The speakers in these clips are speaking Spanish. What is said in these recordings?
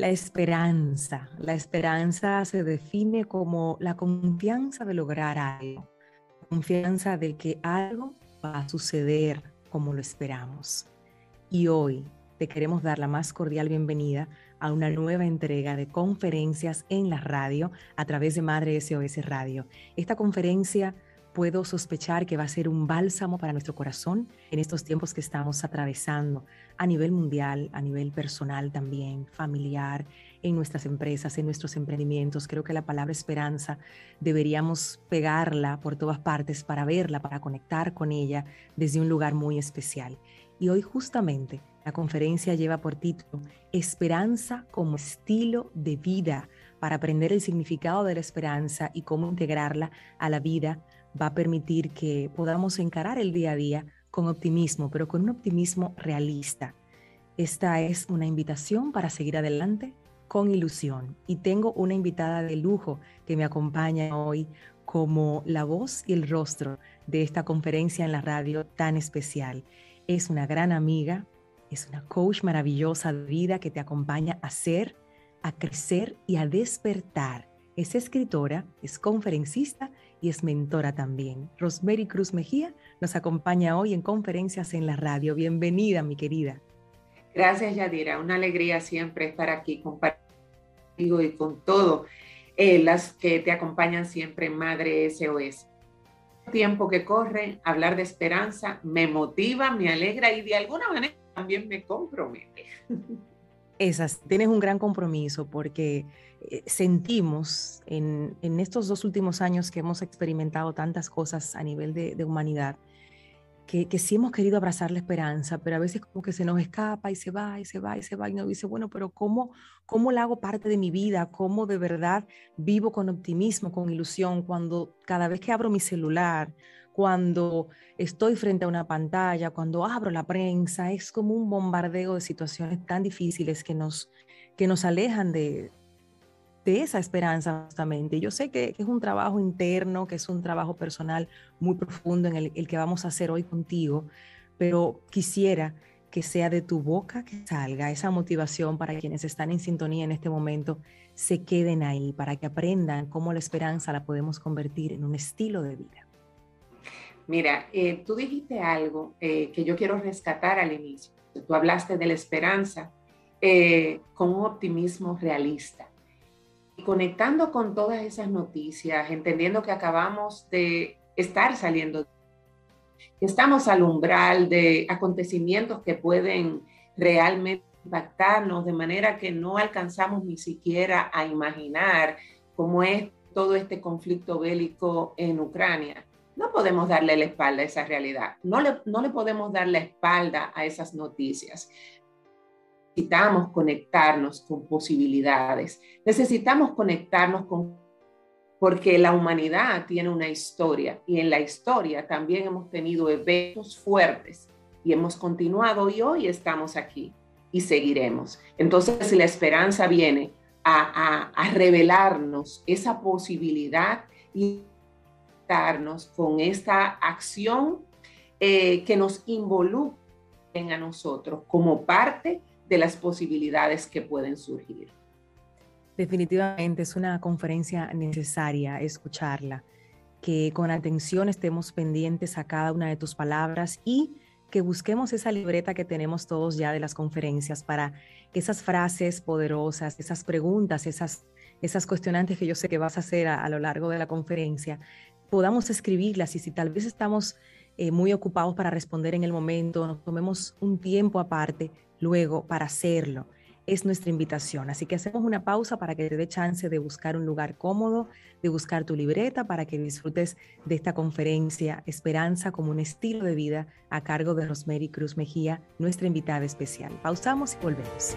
La esperanza. La esperanza se define como la confianza de lograr algo, confianza de que algo va a suceder como lo esperamos. Y hoy te queremos dar la más cordial bienvenida a una nueva entrega de conferencias en la radio a través de Madre SOS Radio. Esta conferencia puedo sospechar que va a ser un bálsamo para nuestro corazón en estos tiempos que estamos atravesando a nivel mundial, a nivel personal también, familiar, en nuestras empresas, en nuestros emprendimientos. Creo que la palabra esperanza deberíamos pegarla por todas partes para verla, para conectar con ella desde un lugar muy especial. Y hoy justamente la conferencia lleva por título Esperanza como estilo de vida para aprender el significado de la esperanza y cómo integrarla a la vida va a permitir que podamos encarar el día a día con optimismo, pero con un optimismo realista. Esta es una invitación para seguir adelante con ilusión y tengo una invitada de lujo que me acompaña hoy como la voz y el rostro de esta conferencia en la radio tan especial. Es una gran amiga, es una coach maravillosa de vida que te acompaña a ser, a crecer y a despertar. Es escritora, es conferencista y es mentora también. Rosemary Cruz Mejía nos acompaña hoy en conferencias en la radio. Bienvenida, mi querida. Gracias, Yadira. Una alegría siempre estar aquí contigo y con todo eh, las que te acompañan siempre Madre SOS. Tiempo que corre, hablar de esperanza me motiva, me alegra y de alguna manera también me compromete. Esas, tienes un gran compromiso porque eh, sentimos en, estos dos últimos años que hemos experimentado tantas cosas a nivel de, humanidad, que, que, sí hemos querido abrazar la esperanza, pero a veces como que se nos escapa y se va y se va y se va y nos dice, bueno, pero ¿cómo, cómo la hago parte de mi vida? ¿Cómo de verdad vivo con optimismo, con ilusión, cuando cada vez que abro mi celular, cuando estoy frente a una pantalla, cuando abro la prensa, es como un bombardeo de situaciones tan difíciles que nos, que nos alejan de, de esa esperanza justamente. Yo sé que, es un trabajo interno, que es un trabajo personal muy profundo en el, que vamos a hacer hoy contigo, pero quisiera que sea de tu boca que salga esa motivación para quienes están en sintonía en este momento, se queden ahí, para que aprendan cómo la esperanza la podemos convertir en un estilo de vida. Mira, eh, tú dijiste algo eh, que yo quiero rescatar al inicio. Tú hablaste de la esperanza eh, con un optimismo realista conectando con todas esas noticias, entendiendo que acabamos de estar saliendo, que estamos al umbral de acontecimientos que pueden realmente impactarnos de manera que no alcanzamos ni siquiera a imaginar cómo es todo este conflicto bélico en Ucrania. No podemos darle la espalda a esa realidad, no le, no le podemos dar la espalda a esas noticias. Necesitamos conectarnos con posibilidades, necesitamos conectarnos con, porque la humanidad tiene una historia y en la historia también hemos tenido eventos fuertes y hemos continuado y hoy estamos aquí y seguiremos. Entonces, si la esperanza viene a, a, revelarnos esa posibilidad y con esta acción eh, que nos involucra a nosotros como parte de las posibilidades que pueden surgir. Definitivamente es una conferencia necesaria escucharla, que con atención estemos pendientes a cada una de tus palabras y que busquemos esa libreta que tenemos todos ya de las conferencias para que esas frases poderosas, esas preguntas, esas, esas cuestionantes que yo sé que vas a hacer a, lo largo de la conferencia, podamos escribirlas y si tal vez estamos eh, muy ocupados para responder en el momento, nos tomemos un tiempo aparte luego para hacerlo. Es nuestra invitación. Así que hacemos una pausa para que te dé chance de buscar un lugar cómodo, de buscar tu libreta para que disfrutes de esta conferencia Esperanza como un estilo de vida a cargo de Rosemary Cruz Mejía, nuestra invitada especial. Pausamos y volvemos.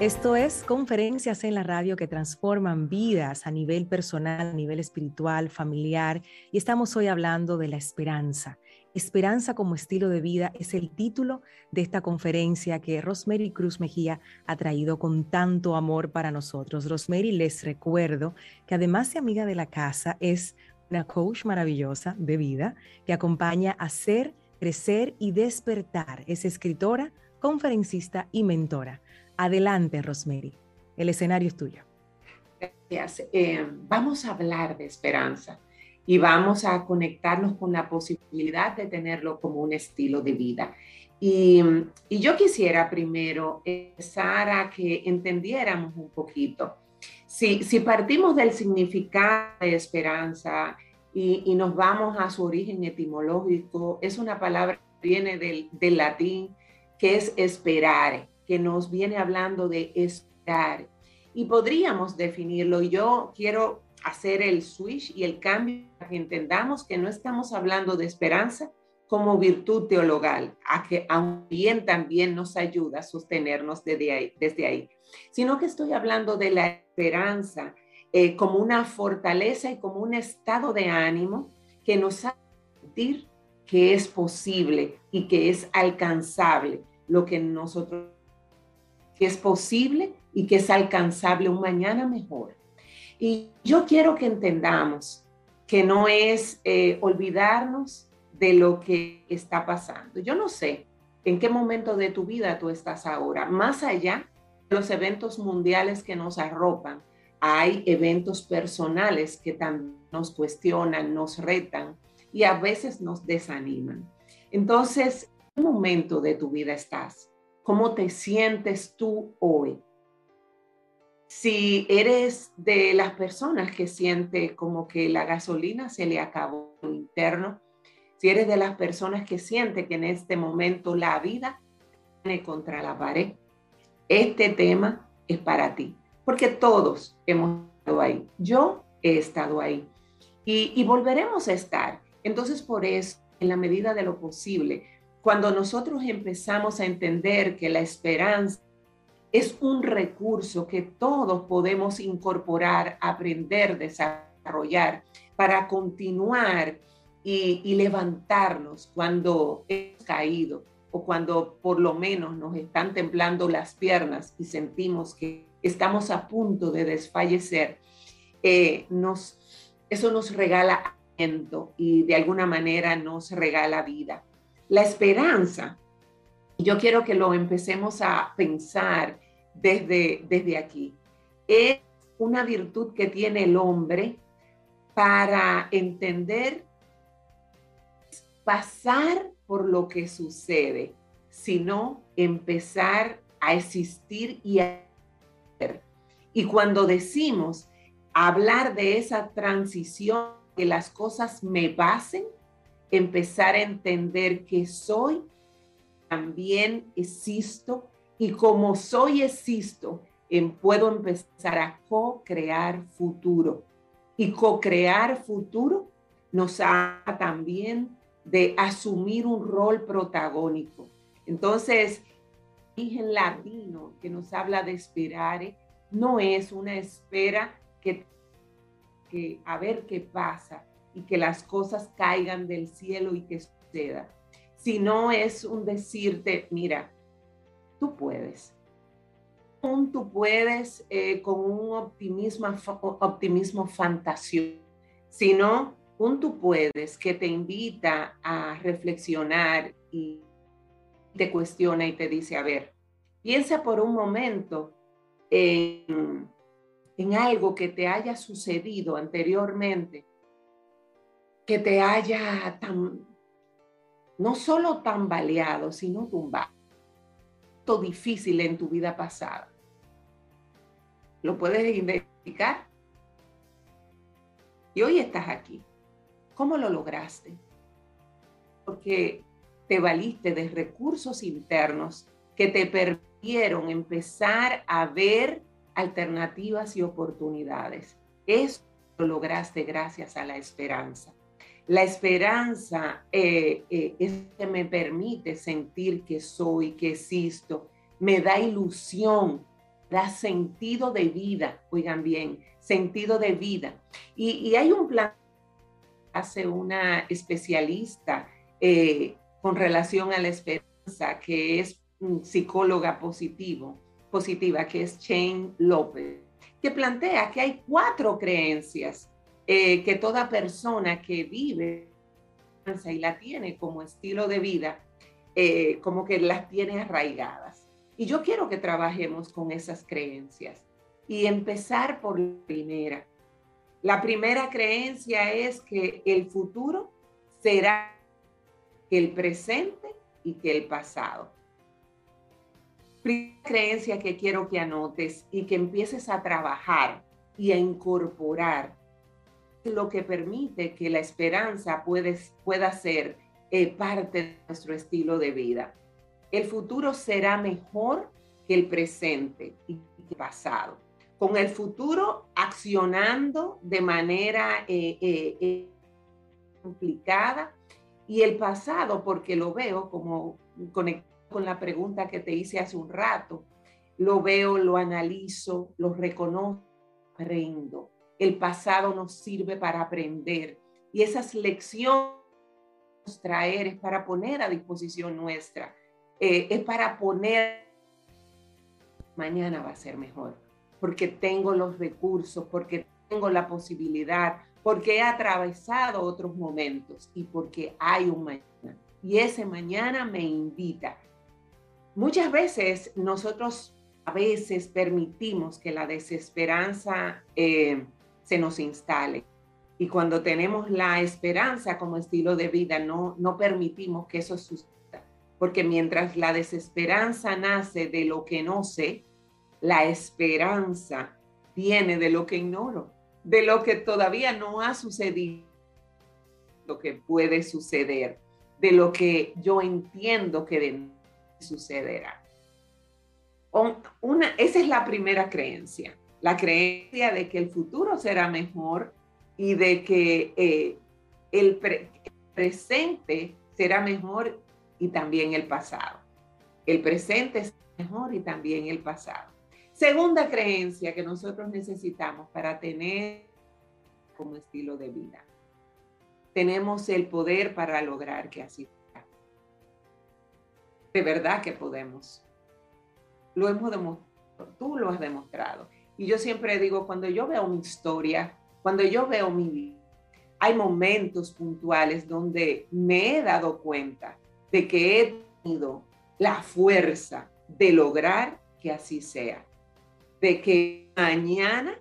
Esto es conferencias en la radio que transforman vidas a nivel personal, a nivel espiritual, familiar. Y estamos hoy hablando de la esperanza. Esperanza como estilo de vida es el título de esta conferencia que Rosemary Cruz Mejía ha traído con tanto amor para nosotros. Rosemary, les recuerdo que además de amiga de la casa, es una coach maravillosa de vida que acompaña a ser crecer y despertar. Es escritora, conferencista y mentora. Adelante, Rosemary. El escenario es tuyo. Gracias. Eh, vamos a hablar de esperanza y vamos a conectarnos con la posibilidad de tenerlo como un estilo de vida. Y, yo quisiera primero empezar a que entendiéramos un poquito. Si, si partimos del significado de esperanza y, nos vamos a su origen etimológico, es una palabra que viene del, del latín que es esperar, que nos viene hablando de esperar. Y podríamos definirlo, y yo quiero hacer el switch y el cambio para que entendamos que no estamos hablando de esperanza, como virtud teologal, a que bien también nos ayuda a sostenernos desde ahí, desde ahí, sino que estoy hablando de la esperanza eh, como una fortaleza y como un estado de ánimo que nos hace sentir que es posible y que es alcanzable lo que nosotros, que es posible y que es alcanzable un mañana mejor. Y yo quiero que entendamos que no es eh, olvidarnos de lo que está pasando. Yo no sé en qué momento de tu vida tú estás ahora. Más allá de los eventos mundiales que nos arropan, hay eventos personales que también nos cuestionan, nos retan y a veces nos desaniman. Entonces, ¿en qué momento de tu vida estás? ¿Cómo te sientes tú hoy? Si eres de las personas que siente como que la gasolina se le acabó interno, si eres de las personas que siente que en este momento la vida viene contra la pared, este tema es para ti, porque todos hemos estado ahí. Yo he estado ahí y volveremos a estar. Entonces, por eso, en la medida de lo posible, cuando nosotros empezamos a entender que la esperanza es un recurso que todos podemos incorporar, aprender, desarrollar para continuar y, levantarnos cuando hemos caído o cuando por lo menos nos están temblando las piernas y sentimos que estamos a punto de desfallecer, eh, nos, eso nos regala aliento y de alguna manera nos regala vida. La esperanza, yo quiero que lo empecemos a pensar desde, desde aquí, es una virtud que tiene el hombre para entender pasar por lo que sucede, sino empezar a existir y a ser. Y cuando decimos hablar de esa transición, que las cosas me pasen, empezar a entender que soy, también existo, y como soy existo, en, puedo empezar a co-crear futuro. Y co-crear futuro nos hace también de asumir un rol protagónico. Entonces, origen latino que nos habla de esperar no es una espera que, que a ver qué pasa y que las cosas caigan del cielo y que suceda, sino es un decirte, mira, tú puedes. Tú puedes eh, con un optimismo, optimismo fantasioso, sino un tú puedes que te invita a reflexionar y te cuestiona y te dice, a ver, piensa por un momento en, en algo que te haya sucedido anteriormente, que te haya tan, no solo tambaleado, sino tumbado. Todo difícil en tu vida pasada. ¿Lo puedes identificar? Y hoy estás aquí. ¿Cómo lo lograste? Porque te valiste de recursos internos que te permitieron empezar a ver alternativas y oportunidades. Eso lo lograste gracias a la esperanza. La esperanza eh, eh, es que me permite sentir que soy, que existo, me da ilusión, da sentido de vida, oigan bien, sentido de vida. Y, hay un plan hace una especialista eh, con relación a la esperanza, que es psicóloga positivo, positiva, que es Shane López, que plantea que hay cuatro creencias eh, que toda persona que vive y la tiene como estilo de vida, eh, como que las tiene arraigadas. Y yo quiero que trabajemos con esas creencias y empezar por la primera. La primera creencia es que el futuro será el presente y que el pasado. Primera creencia que quiero que anotes y que empieces a trabajar y a incorporar lo que permite que la esperanza pueda ser eh, parte de nuestro estilo de vida. El futuro será mejor que el presente y el pasado. Con el futuro accionando de manera eh, eh, complicada y el pasado, porque lo veo como conectado con la pregunta que te hice hace un rato, lo veo, lo analizo, lo reconozco, aprendo el pasado nos sirve para aprender y esas lecciones traer es para poner a disposición nuestra, eh, es para poner, mañana va a ser mejor, porque tengo los recursos, porque tengo la posibilidad, porque he atravesado otros momentos y porque hay un mañana. Y ese mañana me invita. Muchas veces nosotros a veces permitimos que la desesperanza eh, se nos instale. Y cuando tenemos la esperanza como estilo de vida, no, no permitimos que eso suceda. Porque mientras la desesperanza nace de lo que no sé, la esperanza viene de lo que ignoro, de lo que todavía no ha sucedido, lo que puede suceder, de lo que yo entiendo que sucederá. Una, esa es la primera creencia la creencia de que el futuro será mejor y de que eh, el, presente será mejor y también el pasado. El presente es mejor y también el pasado. Segunda creencia que nosotros necesitamos para tener como estilo de vida. Tenemos el poder para lograr que así sea. De verdad que podemos. Lo hemos demostrado. Tú lo has demostrado. Y yo siempre digo, cuando yo veo mi historia, cuando yo veo mi vida, hay momentos puntuales donde me he dado cuenta de que he tenido la fuerza de lograr que así sea, de que mañana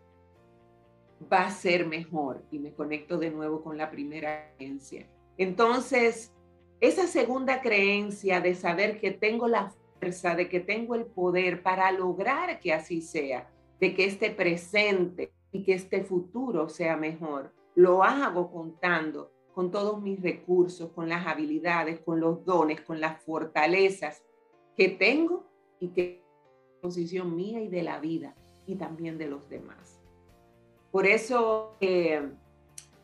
va a ser mejor. Y me conecto de nuevo con la primera creencia. Entonces, esa segunda creencia de saber que tengo la fuerza, de que tengo el poder para lograr que así sea, de que este presente y que este futuro sea mejor. Lo hago contando con todos mis recursos, con las habilidades, con los dones, con las fortalezas que tengo y que posición mía y de la vida y también de los demás. Por eso, eh,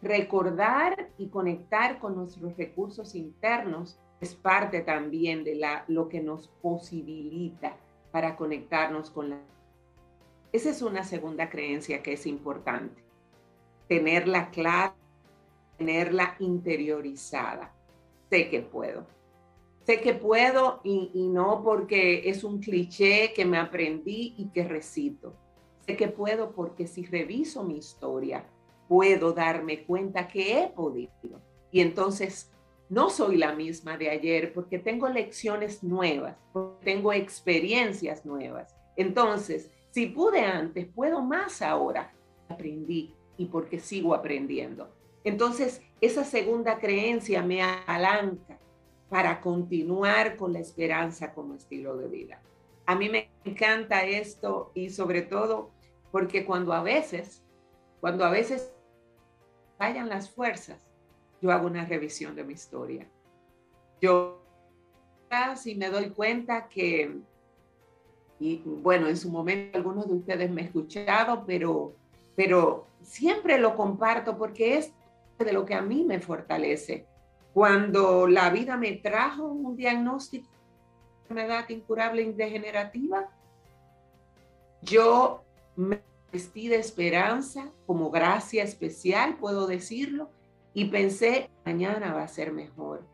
recordar y conectar con nuestros recursos internos es parte también de la, lo que nos posibilita para conectarnos con la esa es una segunda creencia que es importante. Tenerla clara, tenerla interiorizada. Sé que puedo. Sé que puedo y, y no porque es un cliché que me aprendí y que recito. Sé que puedo porque si reviso mi historia, puedo darme cuenta que he podido. Y entonces no soy la misma de ayer porque tengo lecciones nuevas, tengo experiencias nuevas. Entonces, si pude antes, puedo más ahora. Aprendí y porque sigo aprendiendo. Entonces, esa segunda creencia me apalanca para continuar con la esperanza como estilo de vida. A mí me encanta esto y sobre todo porque cuando a veces, cuando a veces fallan las fuerzas, yo hago una revisión de mi historia. Yo casi me doy cuenta que y bueno, en su momento algunos de ustedes me han escuchado, pero, pero siempre lo comparto porque es de lo que a mí me fortalece. Cuando la vida me trajo un diagnóstico de enfermedad incurable y degenerativa, yo me vestí de esperanza, como gracia especial, puedo decirlo, y pensé, mañana va a ser mejor,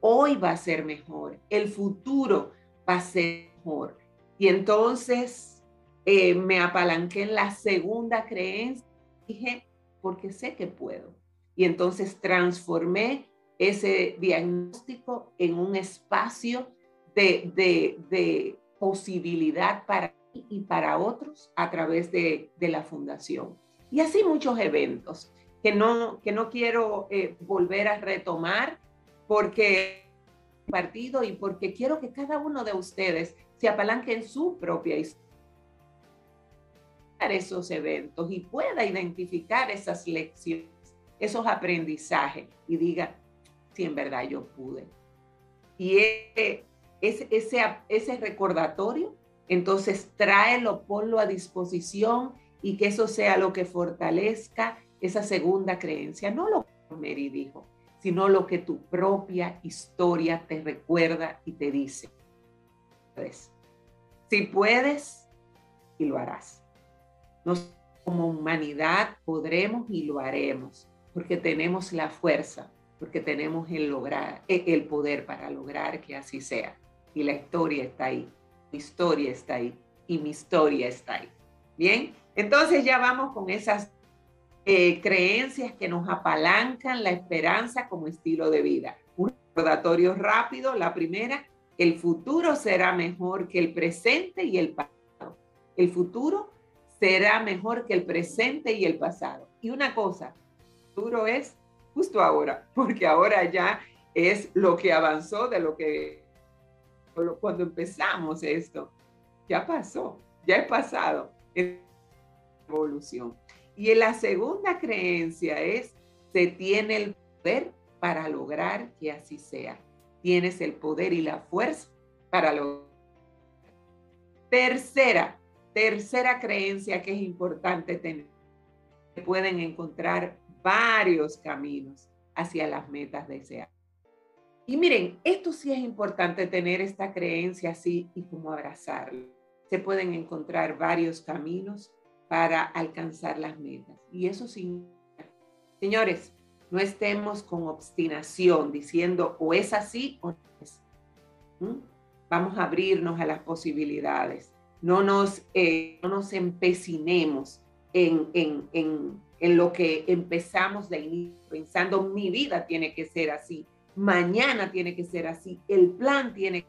hoy va a ser mejor, el futuro va a ser mejor. Y entonces eh, me apalanqué en la segunda creencia, dije, porque sé que puedo. Y entonces transformé ese diagnóstico en un espacio de, posibilidad para y para otros a través de, de, la fundación. Y así muchos eventos que no, que no quiero eh, volver a retomar porque partido y porque quiero que cada uno de ustedes se apalanque en su propia historia esos eventos y pueda identificar esas lecciones, esos aprendizajes y diga, si en verdad yo pude. Y ese, ese, ese recordatorio, entonces tráelo, ponlo a disposición y que eso sea lo que fortalezca esa segunda creencia, no lo que Mary dijo, sino lo que tu propia historia te recuerda y te dice. Si puedes, y lo harás. Nos, como humanidad podremos y lo haremos, porque tenemos la fuerza, porque tenemos e, el poder para lograr que así sea. Y la historia está ahí, mi historia está ahí y mi historia está ahí. Bien, entonces ya vamos con esas eh, creencias que nos apalancan la esperanza como estilo de vida. Un recordatorio rápido, la primera, el futuro será mejor que el presente y el pasado. El futuro será mejor que el presente y el pasado. Y una cosa, el futuro es justo ahora, porque ahora ya es lo que avanzó de lo que cuando empezamos esto. Ya pasó, ya es pasado. Evolución. Y la segunda creencia es, se tiene el poder para lograr que así sea. Tienes el poder y la fuerza para lograr. Tercera, tercera creencia que es importante tener. Pueden encontrar varios caminos hacia las metas deseadas. Y miren, esto sí es importante tener esta creencia así y como abrazarlo. Se pueden encontrar varios caminos para alcanzar las metas. Y eso sí, señores, no estemos con obstinación diciendo o es así o no es. Vamos a abrirnos a las posibilidades. No nos, eh, no nos empecinemos en, en, en, en, lo que empezamos de inicio, pensando mi vida tiene que ser así, mañana tiene que ser así, el plan tiene que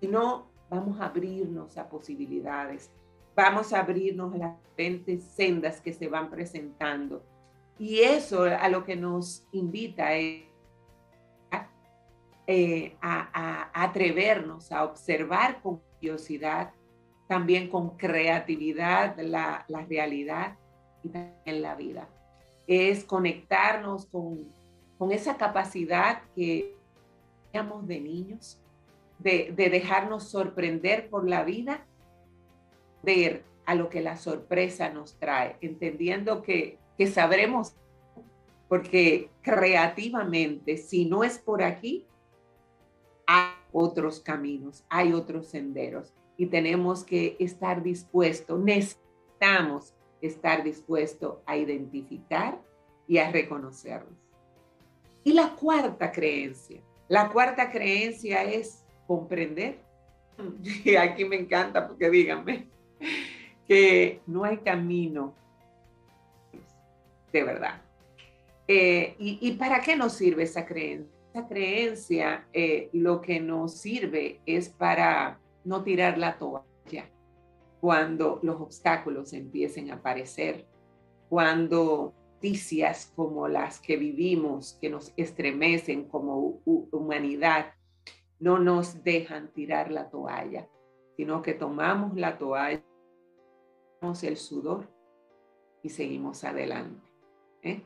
ser no, vamos a abrirnos a posibilidades vamos a abrirnos a las diferentes sendas que se van presentando. Y eso a lo que nos invita es eh, a, atrevernos a observar con curiosidad, también con creatividad la, realidad y también la vida. Es conectarnos con, con esa capacidad que teníamos de niños, de, de dejarnos sorprender por la vida ver a lo que la sorpresa nos trae, entendiendo que, que sabremos, porque creativamente, si no es por aquí, hay otros caminos, hay otros senderos y tenemos que estar dispuestos, necesitamos estar dispuestos a identificar y a reconocerlos. Y la cuarta creencia, la cuarta creencia es comprender. Y aquí me encanta porque díganme, que no hay camino de verdad. Eh, y, para qué nos sirve esa creencia? Esa creencia eh, lo que nos sirve es para no tirar la toalla cuando los obstáculos empiecen a aparecer, cuando noticias como las que vivimos, que nos estremecen como humanidad, no nos dejan tirar la toalla sino que tomamos la toalla, el sudor y seguimos adelante. ¿Eh?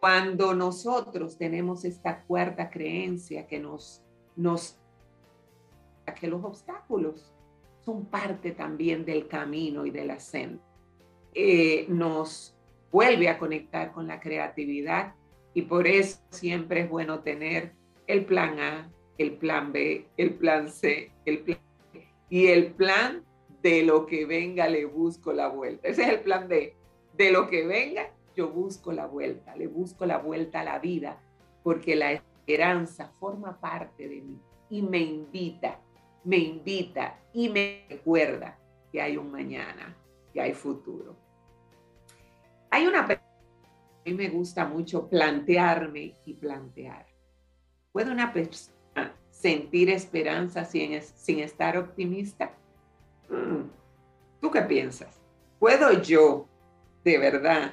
Cuando nosotros tenemos esta cuarta creencia que nos, que los obstáculos son parte también del camino y de la senda, eh, nos vuelve a conectar con la creatividad y por eso siempre es bueno tener el plan A, el plan B, el plan C, el plan y el plan de lo que venga le busco la vuelta. Ese es el plan de, de lo que venga, yo busco la vuelta, le busco la vuelta a la vida, porque la esperanza forma parte de mí y me invita, me invita y me recuerda que hay un mañana, que hay futuro. Hay una a mí me gusta mucho plantearme y plantear. ¿Puede una persona sentir esperanza sin, sin estar optimista? Mm, ¿Tú qué piensas? ¿Puedo yo, de verdad,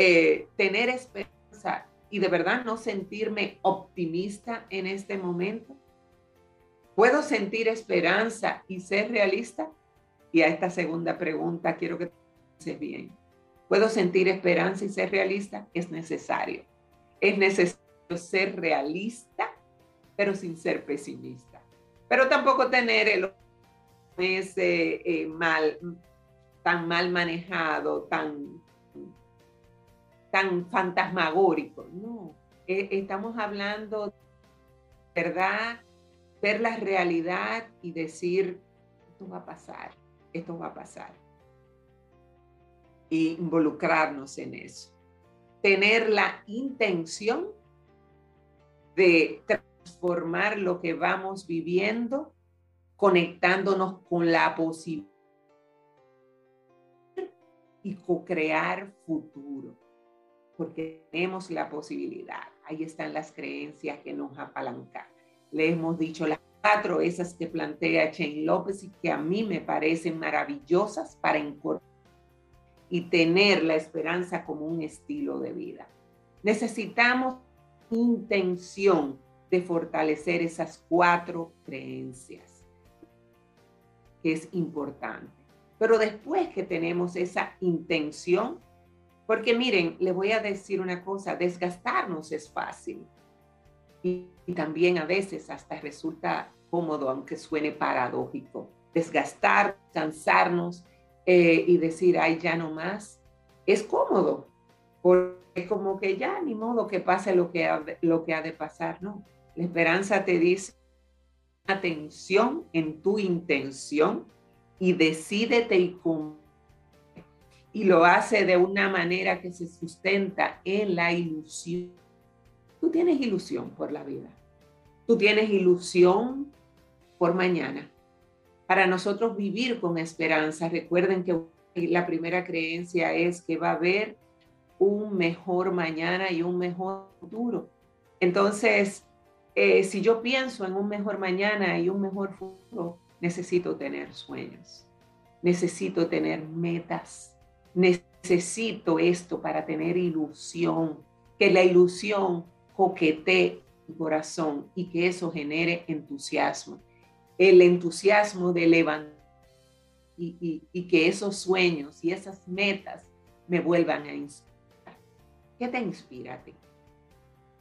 eh, tener esperanza y de verdad no sentirme optimista en este momento? ¿Puedo sentir esperanza y ser realista? Y a esta segunda pregunta quiero que pienses bien. ¿Puedo sentir esperanza y ser realista? Es necesario. Es necesario ser realista, pero sin ser pesimista. Pero tampoco tener el ese eh, mal, tan mal manejado, tan, tan fantasmagórico. No, e, estamos hablando, ¿verdad? Ver la realidad y decir, esto va a pasar, esto va a pasar. Y involucrarnos en eso. Tener la intención de transformar lo que vamos viviendo, conectándonos con la posibilidad y co-crear futuro, porque tenemos la posibilidad. Ahí están las creencias que nos apalancan. Le hemos dicho las cuatro, esas que plantea Chen López y que a mí me parecen maravillosas para incorporar y tener la esperanza como un estilo de vida. Necesitamos intención de fortalecer esas cuatro creencias, que es importante. Pero después que tenemos esa intención, porque miren, les voy a decir una cosa, desgastarnos es fácil. Y, también a veces hasta resulta cómodo, aunque suene paradójico. Desgastar, cansarnos eh, y decir, ay, ya no más, es cómodo, porque como que ya ni modo que pase lo que, ha, lo que ha de pasar, no. La esperanza te dice atención en tu intención y decídete y Y lo hace de una manera que se sustenta en la ilusión. Tú tienes ilusión por la vida. Tú tienes ilusión por mañana. Para nosotros vivir con esperanza, recuerden que la primera creencia es que va a haber un mejor mañana y un mejor futuro. Entonces, eh, si yo pienso en un mejor mañana y un mejor futuro, necesito tener sueños, necesito tener metas, necesito esto para tener ilusión, que la ilusión coquetee mi corazón y que eso genere entusiasmo. El entusiasmo de levantar y, y que esos sueños y esas metas me vuelvan a inspirar ¿Qué te inspira a?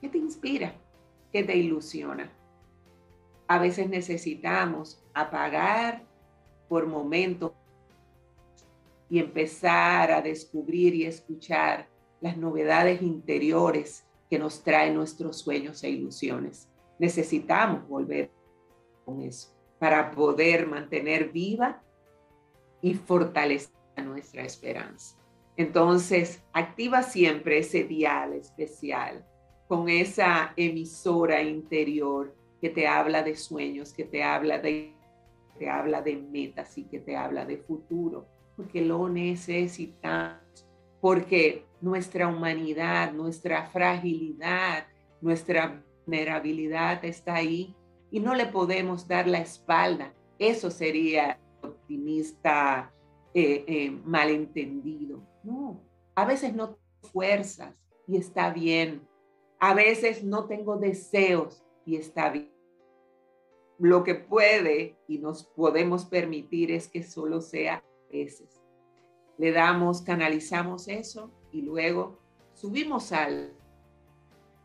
¿Qué te inspira? ¿Qué te ilusiona? A veces necesitamos apagar por momentos y empezar a descubrir y escuchar las novedades interiores que nos traen nuestros sueños e ilusiones. Necesitamos volver con eso para poder mantener viva y fortalecer nuestra esperanza. Entonces, activa siempre ese dial especial con esa emisora interior que te habla de sueños, que te habla de, te habla de metas y que te habla de futuro, porque lo necesitamos, porque nuestra humanidad, nuestra fragilidad, nuestra vulnerabilidad está ahí y no le podemos dar la espalda. Eso sería optimista eh, eh, malentendido. No, a veces no tengo fuerzas y está bien. A veces no tengo deseos y está bien. Lo que puede y nos podemos permitir es que solo sea veces. Le damos, canalizamos eso y luego subimos a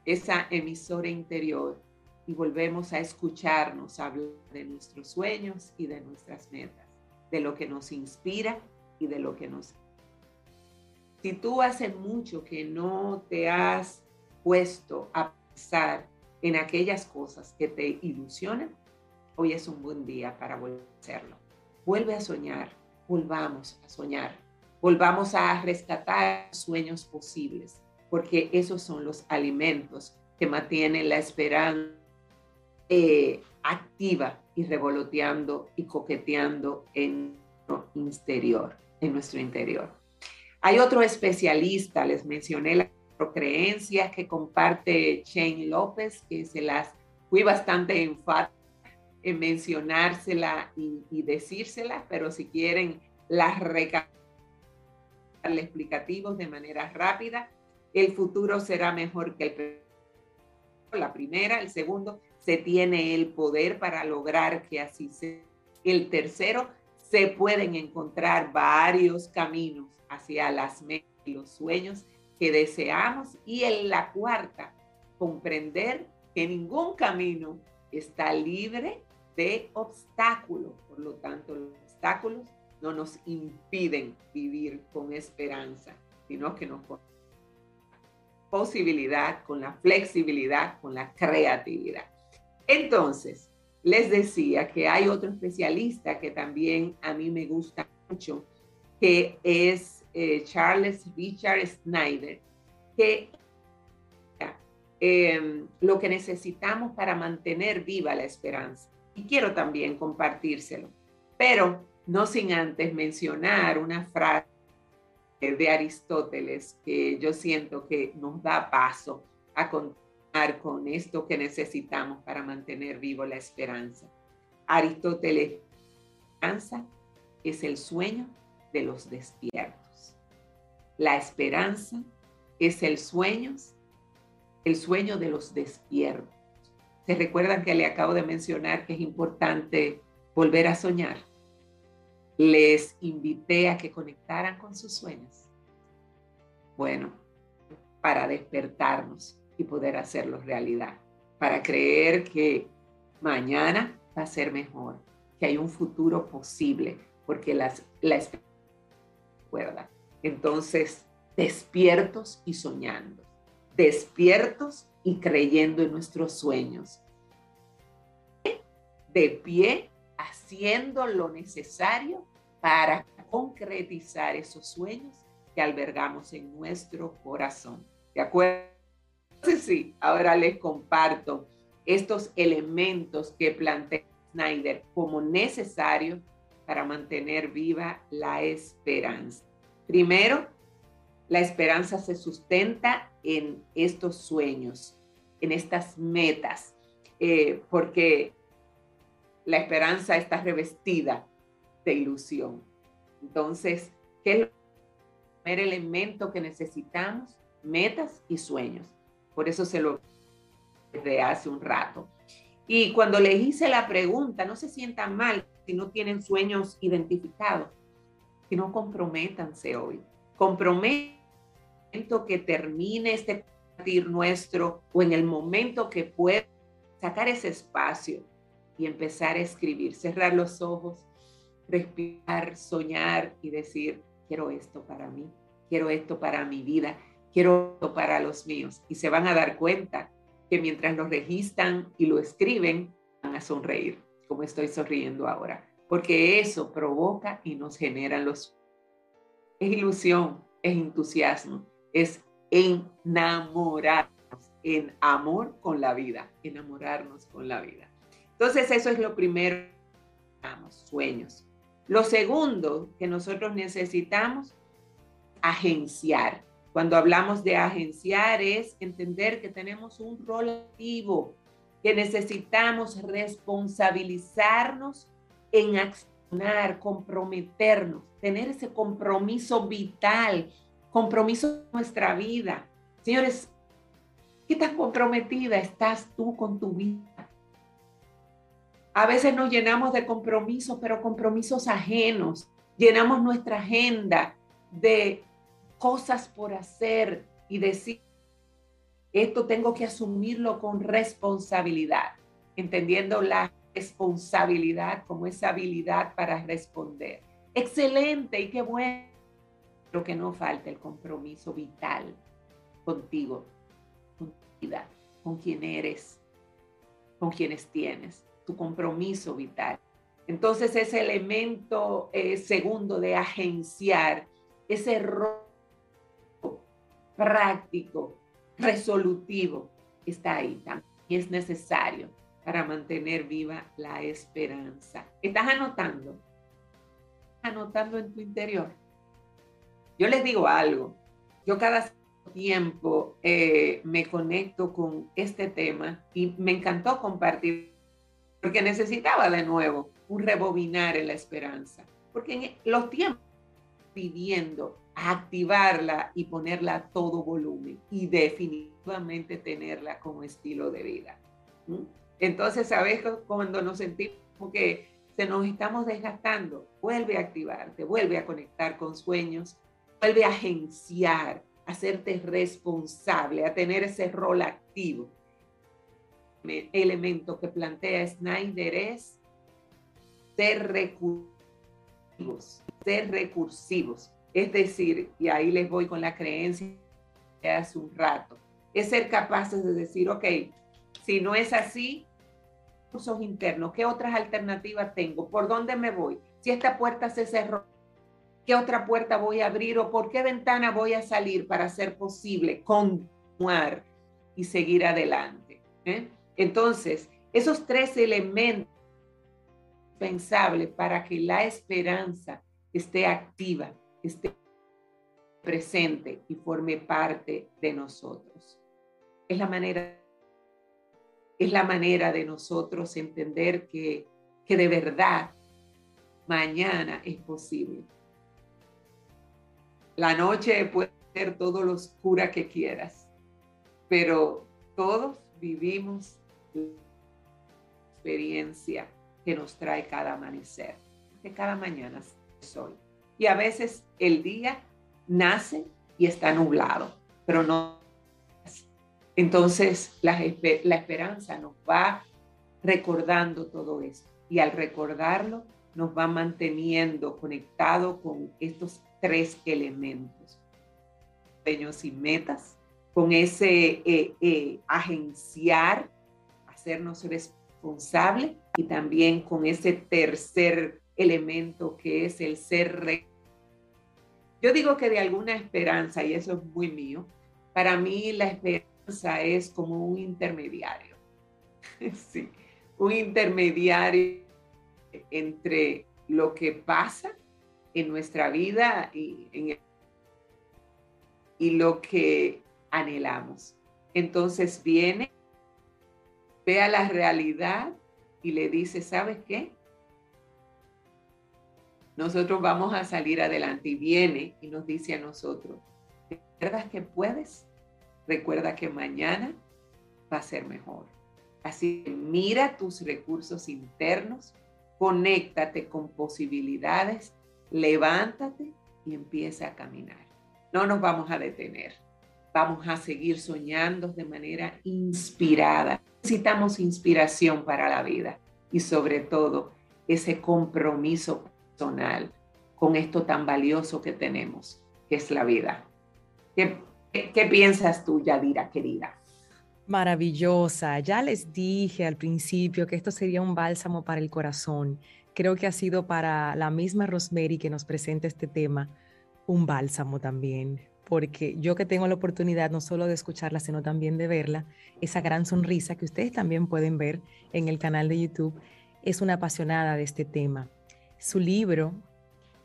esa emisora interior y volvemos a escucharnos hablar de nuestros sueños y de nuestras metas, de lo que nos inspira y de lo que nos si tú hace mucho que no te has puesto a pensar en aquellas cosas que te ilusionan, hoy es un buen día para volver a hacerlo. Vuelve a soñar, volvamos a soñar, volvamos a rescatar sueños posibles, porque esos son los alimentos que mantienen la esperanza eh, activa y revoloteando y coqueteando en nuestro interior. Hay otro especialista, les mencioné las creencias que comparte Shane López, que se las fui bastante enfática en mencionársela y, decírsela, pero si quieren las explicativos de manera rápida, el futuro será mejor que el la primera, el segundo, se tiene el poder para lograr que así sea. El tercero, se pueden encontrar varios caminos hacia las metas y los sueños que deseamos. Y en la cuarta, comprender que ningún camino está libre de obstáculos. Por lo tanto, los obstáculos no nos impiden vivir con esperanza, sino que nos posibilidad, con la flexibilidad, con la creatividad. Entonces, les decía que hay otro especialista que también a mí me gusta mucho, que es eh, Charles Richard Snyder, que eh, lo que necesitamos para mantener viva la esperanza. Y quiero también compartírselo, pero no sin antes mencionar una frase de Aristóteles que yo siento que nos da paso a continuar con esto que necesitamos para mantener vivo la esperanza. Aristóteles, esperanza es el sueño de los despiertos. La esperanza es el sueño el sueño de los despiertos. ¿Se recuerdan que le acabo de mencionar que es importante volver a soñar? Les invité a que conectaran con sus sueños. Bueno, para despertarnos y poder hacerlo realidad, para creer que mañana va a ser mejor, que hay un futuro posible, porque las, la esperanza. Entonces, despiertos y soñando despiertos y creyendo en nuestros sueños. De pie, haciendo lo necesario para concretizar esos sueños que albergamos en nuestro corazón. ¿De acuerdo? Entonces sí, ahora les comparto estos elementos que plantea Snyder como necesarios para mantener viva la esperanza. Primero, la esperanza se sustenta en estos sueños, en estas metas, eh, porque la esperanza está revestida de ilusión. Entonces, ¿qué es el primer elemento que necesitamos? Metas y sueños. Por eso se lo desde hace un rato. Y cuando les hice la pregunta, no se sientan mal si no tienen sueños identificados, que no comprométanse hoy. Comprométanse que termine este partir nuestro o en el momento que pueda sacar ese espacio y empezar a escribir, cerrar los ojos, respirar, soñar y decir, quiero esto para mí, quiero esto para mi vida, quiero esto para los míos. Y se van a dar cuenta que mientras lo registran y lo escriben, van a sonreír, como estoy sonriendo ahora, porque eso provoca y nos generan los... Es ilusión, es entusiasmo, es enamorarnos, en amor con la vida, enamorarnos con la vida. Entonces eso es lo primero, sueños. Lo segundo que nosotros necesitamos, agenciar. Cuando hablamos de agenciar es entender que tenemos un rol activo, que necesitamos responsabilizarnos en accionar, comprometernos, tener ese compromiso vital compromiso con nuestra vida. Señores, ¿qué tan comprometida estás tú con tu vida? A veces nos llenamos de compromisos, pero compromisos ajenos. Llenamos nuestra agenda de cosas por hacer y decir, esto tengo que asumirlo con responsabilidad, entendiendo la responsabilidad como esa habilidad para responder. Excelente y qué bueno pero que no falte el compromiso vital contigo, con tu vida, con quien eres, con quienes tienes, tu compromiso vital. Entonces ese elemento eh, segundo de agenciar, ese rol práctico, resolutivo, está ahí también. es necesario para mantener viva la esperanza. ¿Estás anotando? Anotando en tu interior. Yo les digo algo, yo cada tiempo eh, me conecto con este tema y me encantó compartir, porque necesitaba de nuevo un rebobinar en la esperanza, porque en los tiempos pidiendo activarla y ponerla a todo volumen y definitivamente tenerla como estilo de vida. Entonces, a veces cuando nos sentimos que se nos estamos desgastando, vuelve a activarte, vuelve a conectar con sueños, vuelve a agenciar, a hacerte responsable, a tener ese rol activo. El elemento que plantea Snyder es ser recursivos, ser recursivos. Es decir, y ahí les voy con la creencia de hace un rato, es ser capaces de decir, ok, si no es así, recursos internos, ¿qué otras alternativas tengo? ¿Por dónde me voy? Si esta puerta se cerró, ¿qué otra puerta voy a abrir o por qué ventana voy a salir para hacer posible continuar y seguir adelante? ¿Eh? Entonces, esos tres elementos pensables para que la esperanza esté activa, esté presente y forme parte de nosotros. Es la manera, es la manera de nosotros entender que, que de verdad mañana es posible. La noche puede ser todo lo oscura que quieras, pero todos vivimos la experiencia que nos trae cada amanecer, que cada mañana es sol. Y a veces el día nace y está nublado, pero no. Entonces la, la esperanza nos va recordando todo esto y al recordarlo nos va manteniendo conectado con estos tres elementos, sueños y metas, con ese eh, eh, agenciar, hacernos responsables y también con ese tercer elemento que es el ser. Yo digo que de alguna esperanza, y eso es muy mío, para mí la esperanza es como un intermediario. sí, un intermediario entre lo que pasa en nuestra vida y, y lo que anhelamos. Entonces viene, ve a la realidad y le dice, ¿sabes qué? nosotros vamos a salir adelante y viene y nos dice a nosotros, ¿recuerdas que puedes? Recuerda que mañana va a ser mejor. Así que mira tus recursos internos, conéctate con posibilidades, levántate y empieza a caminar. No nos vamos a detener. Vamos a seguir soñando de manera inspirada. Necesitamos inspiración para la vida y sobre todo ese compromiso con esto tan valioso que tenemos, que es la vida. ¿Qué, qué piensas tú, Yadira, querida? Maravillosa. Ya les dije al principio que esto sería un bálsamo para el corazón. Creo que ha sido para la misma Rosemary que nos presenta este tema un bálsamo también, porque yo que tengo la oportunidad no solo de escucharla, sino también de verla, esa gran sonrisa que ustedes también pueden ver en el canal de YouTube, es una apasionada de este tema. Su libro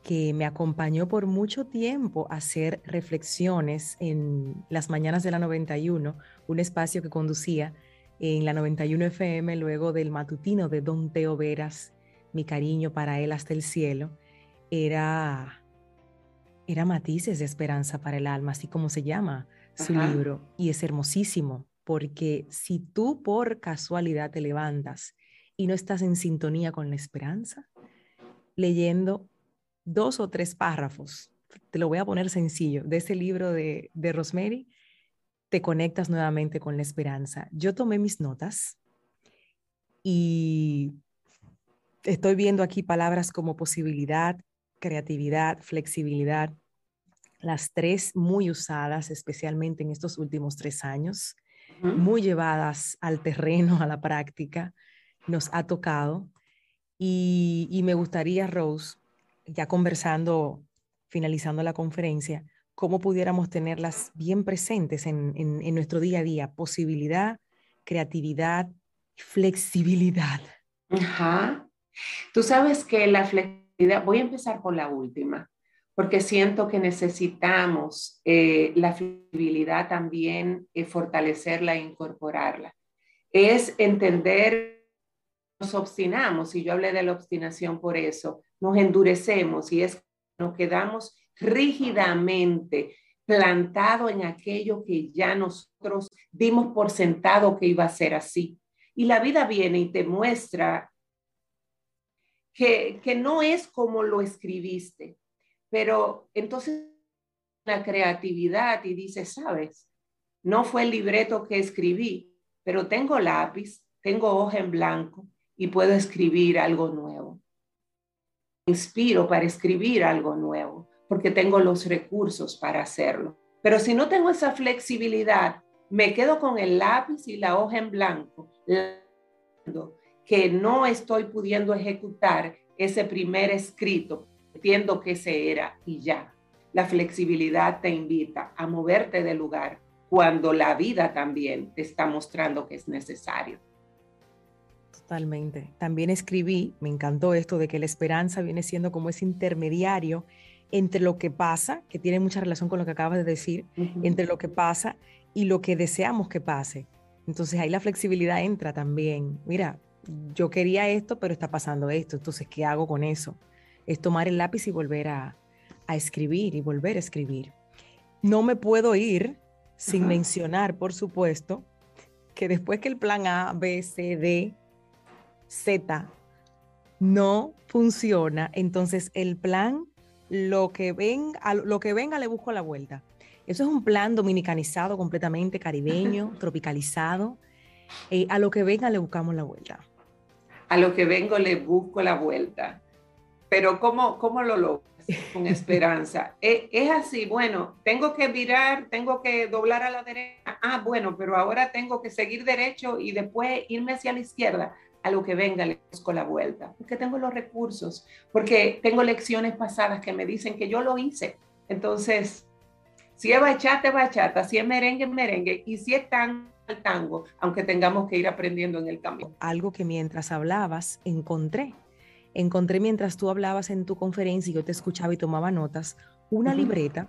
que me acompañó por mucho tiempo a hacer reflexiones en las mañanas de la 91, un espacio que conducía en la 91 FM luego del matutino de Don Teo Veras, mi cariño para él hasta el cielo, era, era Matices de Esperanza para el Alma, así como se llama su libro, y es hermosísimo, porque si tú por casualidad te levantas y no estás en sintonía con la esperanza, leyendo dos o tres párrafos, te lo voy a poner sencillo, de ese libro de, de Rosemary, te conectas nuevamente con la esperanza. Yo tomé mis notas y estoy viendo aquí palabras como posibilidad, creatividad, flexibilidad, las tres muy usadas, especialmente en estos últimos tres años, muy llevadas al terreno, a la práctica, nos ha tocado. Y, me gustaría, Rose, ya conversando, finalizando la conferencia, cómo pudiéramos tenerlas bien presentes en, en, nuestro día a día. Posibilidad, creatividad, flexibilidad. Ajá. Tú sabes que la flexibilidad, voy a empezar por la última, porque siento que necesitamos eh, la flexibilidad también, eh, fortalecerla e incorporarla. Es entender, nos obstinamos, y yo hablé de la obstinación por eso, nos endurecemos y es nos quedamos rígidamente plantado en aquello que ya nosotros dimos por sentado que iba a ser así. Y la vida viene y te muestra que, que no es como lo escribiste, pero entonces la creatividad y dices, sabes, no fue el libreto que escribí, pero tengo lápiz, tengo hoja en blanco y puedo escribir algo nuevo. Inspiro para escribir algo nuevo porque tengo los recursos para hacerlo. Pero si no tengo esa flexibilidad, me quedo con el lápiz y la hoja en blanco, que no estoy pudiendo ejecutar ese primer escrito, entiendo que ese era y ya. La flexibilidad te invita a moverte del lugar cuando la vida también te está mostrando que es necesario. Totalmente. También escribí, me encantó esto de que la esperanza viene siendo como ese intermediario entre lo que pasa, que tiene mucha relación con lo que acabas de decir, entre lo que pasa y lo que deseamos que pase. Entonces ahí la flexibilidad entra también. Mira, yo quería esto, pero está pasando esto, entonces, ¿qué hago con eso? Es tomar el lápiz y volver a, escribir y volver a escribir. No me puedo ir sin mencionar, por supuesto, que después que el plan A, B, C, D, Z no funciona, entonces el plan lo que, venga, lo que venga le busco la vuelta. Eso es un plan dominicanizado, completamente caribeño, tropicalizado. Eh, a lo que venga le buscamos la vuelta. A lo que vengo le busco la vuelta. Pero ¿cómo, cómo lo logras? Con esperanza. es, es así, bueno, tengo que virar, tengo que doblar a la derecha. Ah, bueno, pero ahora tengo que seguir derecho y después irme hacia la izquierda a lo que venga le busco la vuelta, porque tengo los recursos, porque tengo lecciones pasadas que me dicen que yo lo hice. Entonces, si es bachata, bachata, si es merengue, merengue, y si es tango, tango, aunque tengamos que ir aprendiendo en el cambio. Algo que mientras hablabas encontré, encontré mientras tú hablabas en tu conferencia y yo te escuchaba y tomaba notas, una libreta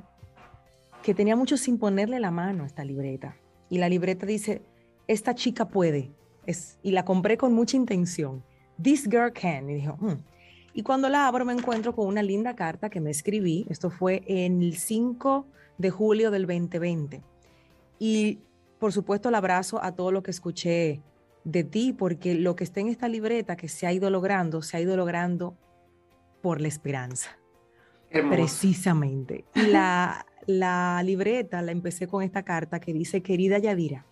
que tenía mucho sin ponerle la mano a esta libreta. Y la libreta dice, esta chica puede, y la compré con mucha intención. This girl can. Y dijo, hmm". Y cuando la abro me encuentro con una linda carta que me escribí. Esto fue en el 5 de julio del 2020. Y por supuesto el abrazo a todo lo que escuché de ti, porque lo que está en esta libreta que se ha ido logrando, se ha ido logrando por la esperanza. Precisamente. La, la libreta la empecé con esta carta que dice, querida Yadira,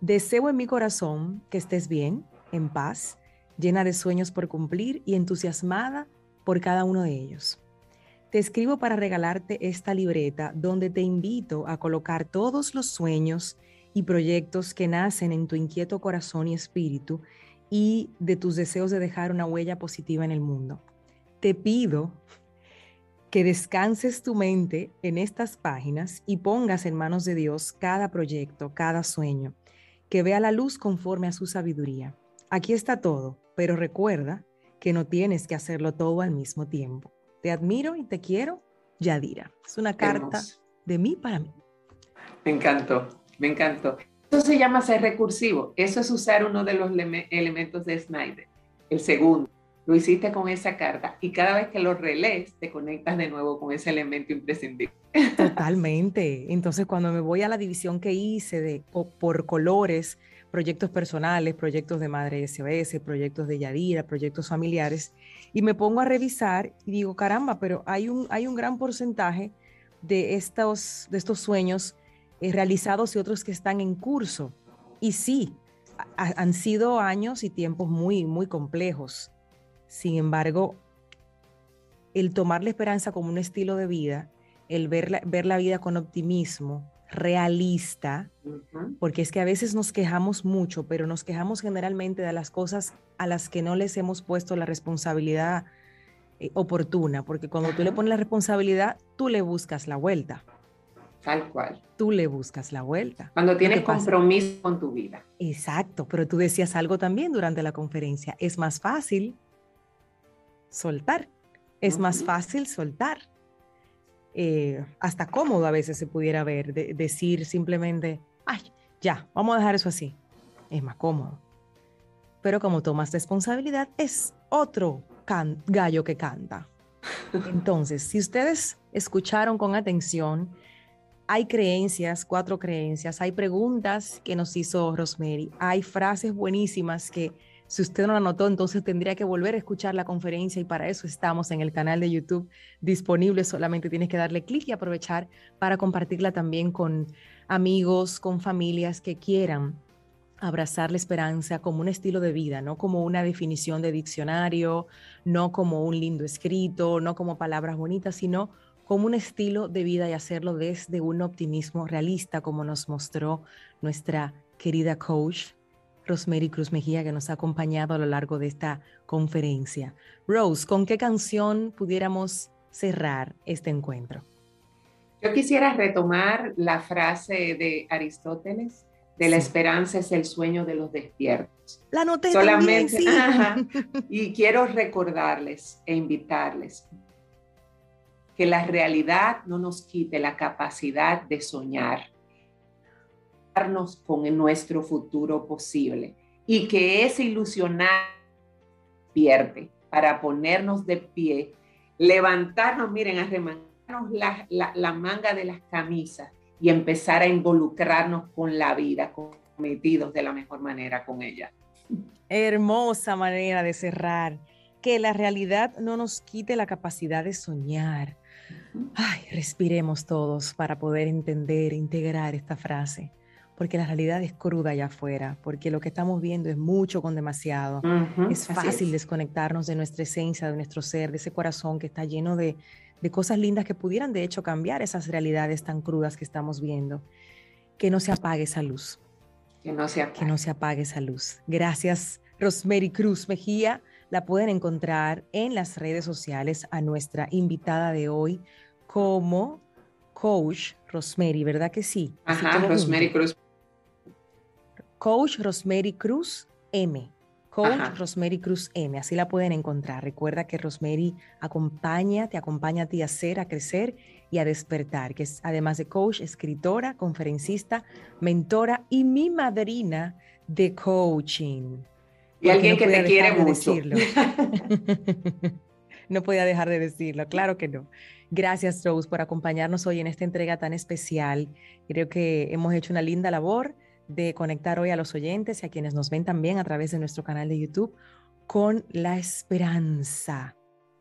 Deseo en mi corazón que estés bien, en paz, llena de sueños por cumplir y entusiasmada por cada uno de ellos. Te escribo para regalarte esta libreta donde te invito a colocar todos los sueños y proyectos que nacen en tu inquieto corazón y espíritu y de tus deseos de dejar una huella positiva en el mundo. Te pido que descanses tu mente en estas páginas y pongas en manos de Dios cada proyecto, cada sueño que vea la luz conforme a su sabiduría. Aquí está todo, pero recuerda que no tienes que hacerlo todo al mismo tiempo. Te admiro y te quiero, Yadira. Es una carta de mí para mí. Me encantó, me encantó. Eso se llama ser recursivo. Eso es usar uno de los elementos de Snyder. El segundo, lo hiciste con esa carta y cada vez que lo relees te conectas de nuevo con ese elemento imprescindible. Totalmente. Entonces, cuando me voy a la división que hice de por colores, proyectos personales, proyectos de Madre SOS, proyectos de Yadira, proyectos familiares, y me pongo a revisar y digo, caramba, pero hay un, hay un gran porcentaje de estos, de estos sueños eh, realizados y otros que están en curso. Y sí, han sido años y tiempos muy, muy complejos. Sin embargo, el tomar la esperanza como un estilo de vida el ver la, ver la vida con optimismo, realista, porque es que a veces nos quejamos mucho, pero nos quejamos generalmente de las cosas a las que no les hemos puesto la responsabilidad eh, oportuna, porque cuando tú le pones la responsabilidad, tú le buscas la vuelta. Tal cual. Tú le buscas la vuelta. Cuando tienes compromiso con tu vida. Exacto, pero tú decías algo también durante la conferencia, es más fácil soltar, es más fácil soltar eh, hasta cómodo a veces se pudiera ver, decir simplemente, ay, ya, vamos a dejar eso así. Es más cómodo. Pero como tomas responsabilidad, es otro gallo que canta. Entonces, si ustedes escucharon con atención, hay creencias, cuatro creencias, hay preguntas que nos hizo Rosemary, hay frases buenísimas que si usted no la anotó, entonces tendría que volver a escuchar la conferencia y para eso estamos en el canal de YouTube disponible. Solamente tienes que darle clic y aprovechar para compartirla también con amigos, con familias que quieran abrazar la esperanza como un estilo de vida, no como una definición de diccionario, no como un lindo escrito, no como palabras bonitas, sino como un estilo de vida y hacerlo desde un optimismo realista, como nos mostró nuestra querida coach Rosemary Cruz Mejía, que nos ha acompañado a lo largo de esta conferencia. Rose, ¿con qué canción pudiéramos cerrar este encuentro? Yo quisiera retomar la frase de Aristóteles, de la esperanza es el sueño de los despiertos. La noté Solamente, y quiero recordarles e invitarles que la realidad no nos quite la capacidad de soñar, con nuestro futuro posible y que ese ilusionar pierde para ponernos de pie, levantarnos, miren, arremangarnos la, la, la manga de las camisas y empezar a involucrarnos con la vida, cometidos de la mejor manera con ella. Hermosa manera de cerrar. Que la realidad no nos quite la capacidad de soñar, Ay, respiremos todos para poder entender, integrar esta frase, porque la realidad es cruda allá afuera, porque lo que estamos viendo es mucho con demasiado. es fácil desconectarnos de nuestra esencia, de nuestro ser, de ese corazón que está lleno de, de cosas lindas que pudieran de hecho cambiar esas realidades tan crudas que estamos viendo. Que no se apague esa luz. Que no se apague. Que no se apague esa luz. Gracias, Rosemary Cruz Mejía la pueden encontrar en las redes sociales a nuestra invitada de hoy como Coach Rosemary, ¿verdad que sí? Ajá, Rosemary Cruz. Coach Rosemary Cruz M. Coach Rosemary Cruz M. Así la pueden encontrar. Recuerda que Rosemary acompaña, te acompaña a ti a ser, a crecer y a despertar, que es además de coach, escritora, conferencista, mentora y mi madrina de coaching. Y alguien que te quiere mucho. no podía dejar de decirlo, claro que no. Gracias, Rose, por acompañarnos hoy en esta entrega tan especial. Creo que hemos hecho una linda labor de conectar hoy a los oyentes y a quienes nos ven también a través de nuestro canal de YouTube con la esperanza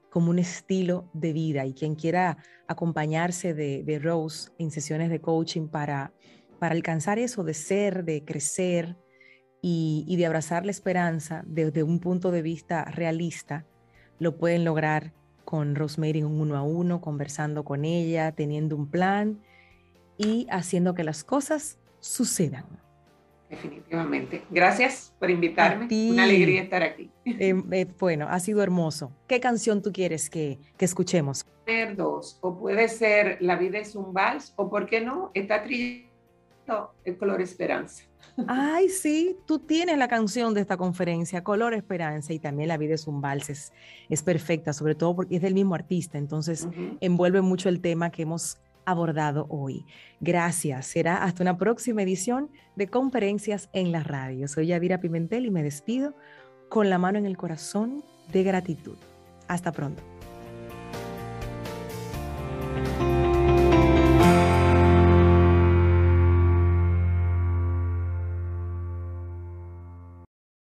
como un estilo de vida. Y quien quiera acompañarse de, Rose en sesiones de coaching para, para alcanzar eso de ser, de crecer, y, de abrazar la esperanza desde un punto de vista realista, lo pueden lograr con Rosemary un uno a uno, conversando con ella, teniendo un plan y haciendo que las cosas sucedan. Definitivamente. Gracias por invitarme. Una alegría estar aquí. Eh, eh, bueno, ha sido hermoso. ¿Qué canción tú quieres que, que escuchemos? Dos, o puede ser La vida es un vals, o por qué no, está trillando el color esperanza. Ay, sí, tú tienes la canción de esta conferencia, Color Esperanza, y también La vida es un vals, es, perfecta, sobre todo porque es del mismo artista, entonces envuelve mucho el tema que hemos abordado hoy. Gracias, será hasta una próxima edición de Conferencias en la Radio. Soy Yadira Pimentel y me despido con la mano en el corazón de gratitud. Hasta pronto.